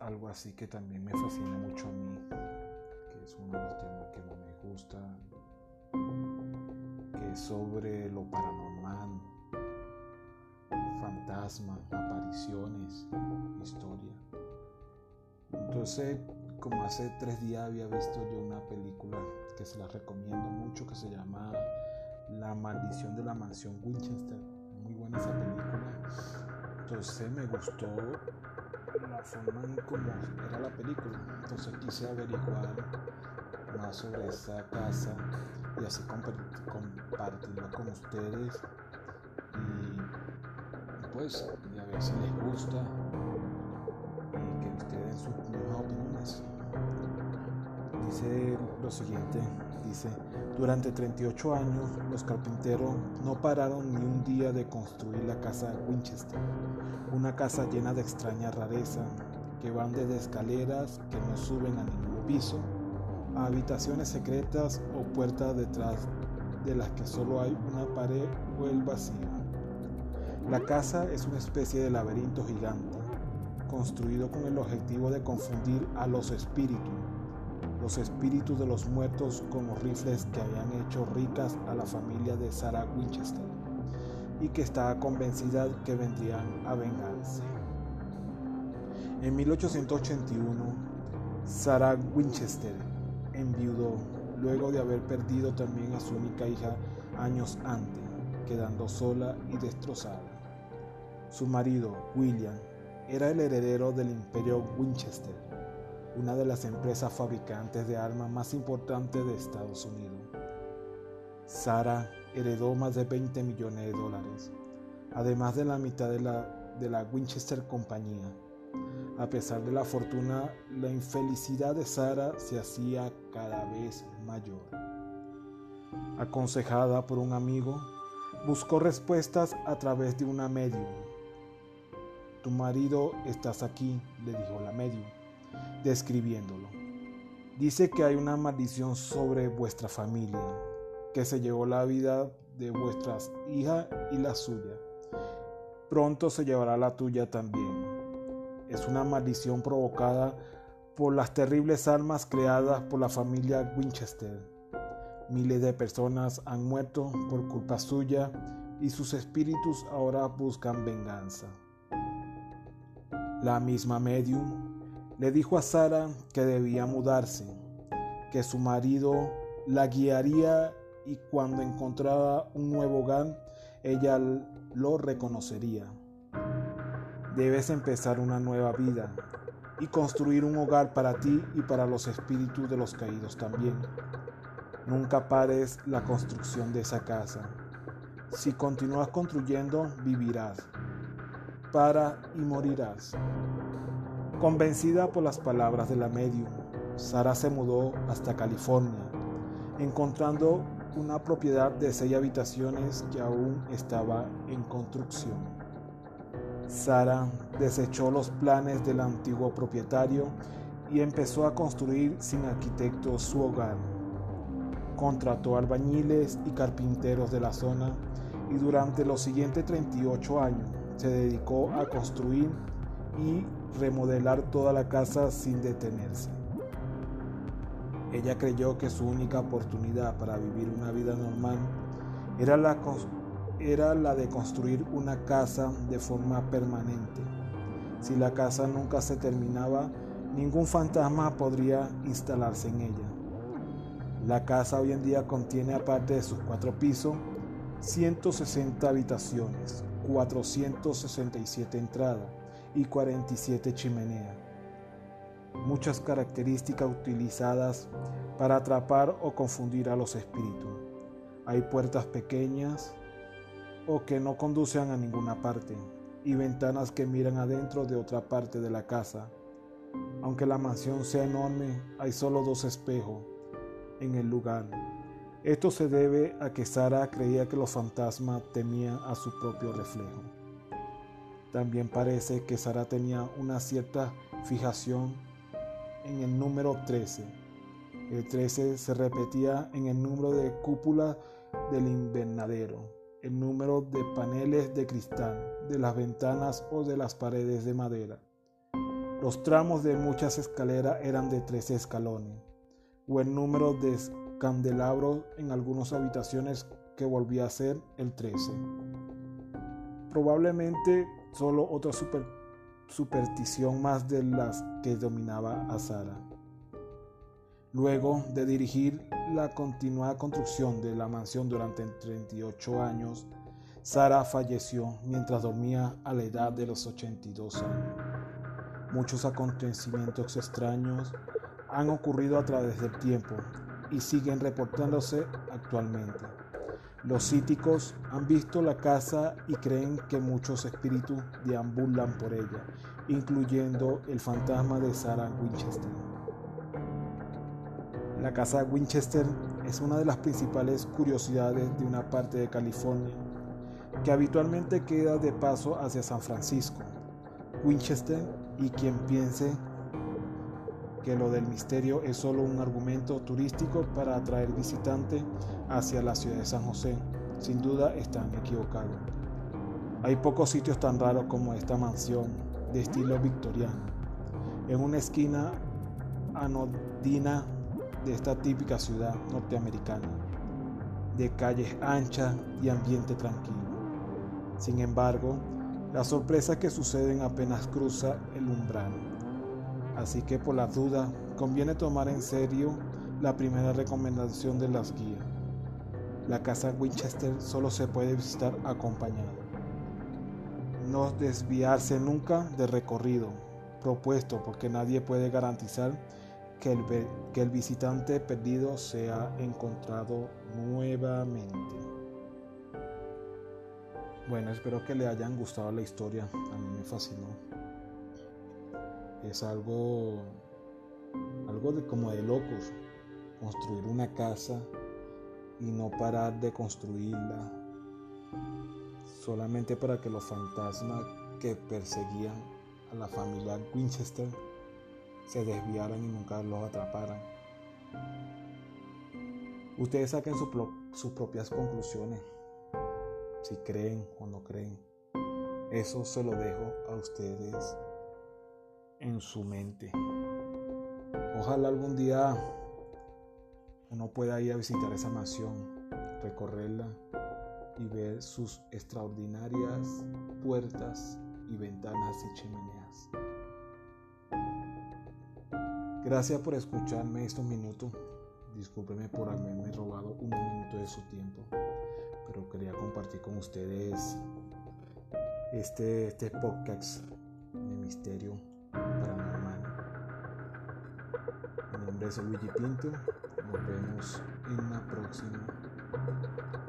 algo así que también me fascina mucho a mí, que es uno de los temas que más me gusta, que es sobre lo paranormal, fantasmas, apariciones, historia. Entonces, como hace tres días había visto yo una película que se la recomiendo mucho, que se llama La maldición de la mansión Winchester. Muy buena esa película. Entonces me gustó forma en cómo era la película. Entonces quise averiguar más sobre esa casa y así compartirlo con ustedes y pues y a ver si les gusta y que ustedes den sus opiniones. Dice lo siguiente, dice, durante 38 años los carpinteros no pararon ni un día de construir la casa Winchester, una casa llena de extraña rareza, que van desde escaleras que no suben a ningún piso, a habitaciones secretas o puertas detrás de las que solo hay una pared o el vacío. La casa es una especie de laberinto gigante, construido con el objetivo de confundir a los espíritus los espíritus de los muertos con los rifles que habían hecho ricas a la familia de Sarah Winchester y que estaba convencida que vendrían a vengarse. En 1881, Sarah Winchester enviudó luego de haber perdido también a su única hija años antes, quedando sola y destrozada. Su marido, William, era el heredero del imperio Winchester una de las empresas fabricantes de armas más importantes de Estados Unidos. Sara heredó más de 20 millones de dólares, además de la mitad de la, de la Winchester Compañía. A pesar de la fortuna, la infelicidad de Sara se hacía cada vez mayor. Aconsejada por un amigo, buscó respuestas a través de una medium. Tu marido estás aquí, le dijo la medium describiéndolo. Dice que hay una maldición sobre vuestra familia, que se llevó la vida de vuestras hijas y la suya. Pronto se llevará la tuya también. Es una maldición provocada por las terribles almas creadas por la familia Winchester. Miles de personas han muerto por culpa suya y sus espíritus ahora buscan venganza. La misma medium le dijo a Sara que debía mudarse, que su marido la guiaría y cuando encontrara un nuevo hogar, ella lo reconocería. Debes empezar una nueva vida y construir un hogar para ti y para los espíritus de los caídos también. Nunca pares la construcción de esa casa. Si continúas construyendo, vivirás. Para y morirás. Convencida por las palabras de la medium, Sara se mudó hasta California, encontrando una propiedad de seis habitaciones que aún estaba en construcción. Sara desechó los planes del antiguo propietario y empezó a construir sin arquitecto su hogar. Contrató albañiles y carpinteros de la zona y durante los siguientes 38 años se dedicó a construir y remodelar toda la casa sin detenerse. Ella creyó que su única oportunidad para vivir una vida normal era la, era la de construir una casa de forma permanente. Si la casa nunca se terminaba, ningún fantasma podría instalarse en ella. La casa hoy en día contiene, aparte de sus cuatro pisos, 160 habitaciones, 467 entradas, y 47 chimeneas. Muchas características utilizadas para atrapar o confundir a los espíritus. Hay puertas pequeñas o que no conducen a ninguna parte y ventanas que miran adentro de otra parte de la casa. Aunque la mansión sea enorme, hay solo dos espejos en el lugar. Esto se debe a que Sara creía que los fantasmas temían a su propio reflejo. También parece que Sara tenía una cierta fijación en el número 13. El 13 se repetía en el número de cúpula del invernadero, el número de paneles de cristal, de las ventanas o de las paredes de madera. Los tramos de muchas escaleras eran de 13 escalones, o el número de candelabros en algunas habitaciones que volvía a ser el 13. Probablemente solo otra superstición más de las que dominaba a Sara. Luego de dirigir la continuada construcción de la mansión durante 38 años, Sara falleció mientras dormía a la edad de los 82 años. Muchos acontecimientos extraños han ocurrido a través del tiempo y siguen reportándose actualmente. Los cíticos han visto la casa y creen que muchos espíritus deambulan por ella, incluyendo el fantasma de Sarah Winchester. La casa Winchester es una de las principales curiosidades de una parte de California que habitualmente queda de paso hacia San Francisco. Winchester y quien piense que lo del misterio es solo un argumento turístico para atraer visitantes hacia la ciudad de San José, sin duda están equivocados. Hay pocos sitios tan raros como esta mansión de estilo victoriano, en una esquina anodina de esta típica ciudad norteamericana, de calles anchas y ambiente tranquilo. Sin embargo, las sorpresas que suceden apenas cruza el umbral. Así que por la duda, conviene tomar en serio la primera recomendación de las guías. La casa Winchester solo se puede visitar acompañado. No desviarse nunca del recorrido propuesto porque nadie puede garantizar que el, que el visitante perdido sea encontrado nuevamente. Bueno, espero que le hayan gustado la historia. A mí me fascinó. Es algo, algo de como de locos. Construir una casa y no parar de construirla solamente para que los fantasmas que perseguían a la familia Winchester se desviaran y nunca los atraparan. Ustedes saquen sus propias conclusiones si creen o no creen. Eso se lo dejo a ustedes en su mente. Ojalá algún día uno pueda ir a visitar esa mansión, recorrerla y ver sus extraordinarias puertas y ventanas y chimeneas. Gracias por escucharme estos minutos. Discúlpeme por haberme robado un minuto de su tiempo pero quería compartir con ustedes este, este podcast de misterio nombre es Luigi Pinto. Nos vemos en la próxima.